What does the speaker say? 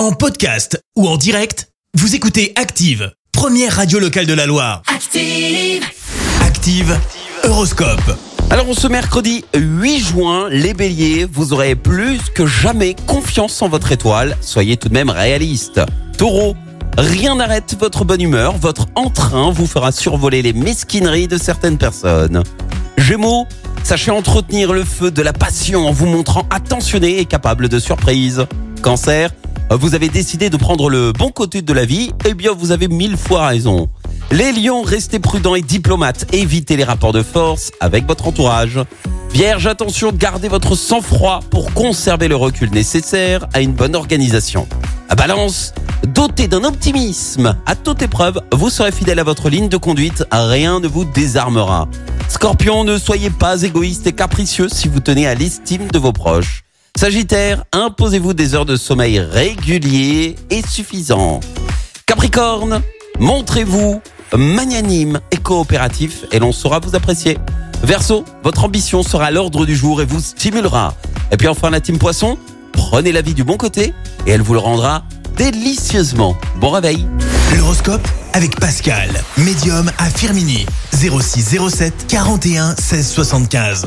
En podcast ou en direct, vous écoutez Active, première radio locale de la Loire. Active. Active, Horoscope. Alors on ce mercredi 8 juin, les béliers, vous aurez plus que jamais confiance en votre étoile, soyez tout de même réaliste. Taureau, rien n'arrête votre bonne humeur, votre entrain vous fera survoler les mesquineries de certaines personnes. Gémeaux, sachez entretenir le feu de la passion en vous montrant attentionné et capable de surprises. Cancer, vous avez décidé de prendre le bon côté de la vie, eh bien vous avez mille fois raison. Les lions, restez prudents et diplomates. Évitez les rapports de force avec votre entourage. Vierge, attention, gardez votre sang-froid pour conserver le recul nécessaire à une bonne organisation. À balance, doté d'un optimisme à toute épreuve, vous serez fidèle à votre ligne de conduite, rien ne vous désarmera. Scorpion, ne soyez pas égoïste et capricieux si vous tenez à l'estime de vos proches. Sagittaire, imposez-vous des heures de sommeil réguliers et suffisants. Capricorne, montrez-vous magnanime et coopératif et l'on saura vous apprécier. Verseau, votre ambition sera à l'ordre du jour et vous stimulera. Et puis enfin la team Poisson, prenez la vie du bon côté et elle vous le rendra délicieusement. Bon réveil L'horoscope avec Pascal, médium à Firmini. 06 07 41 16 75.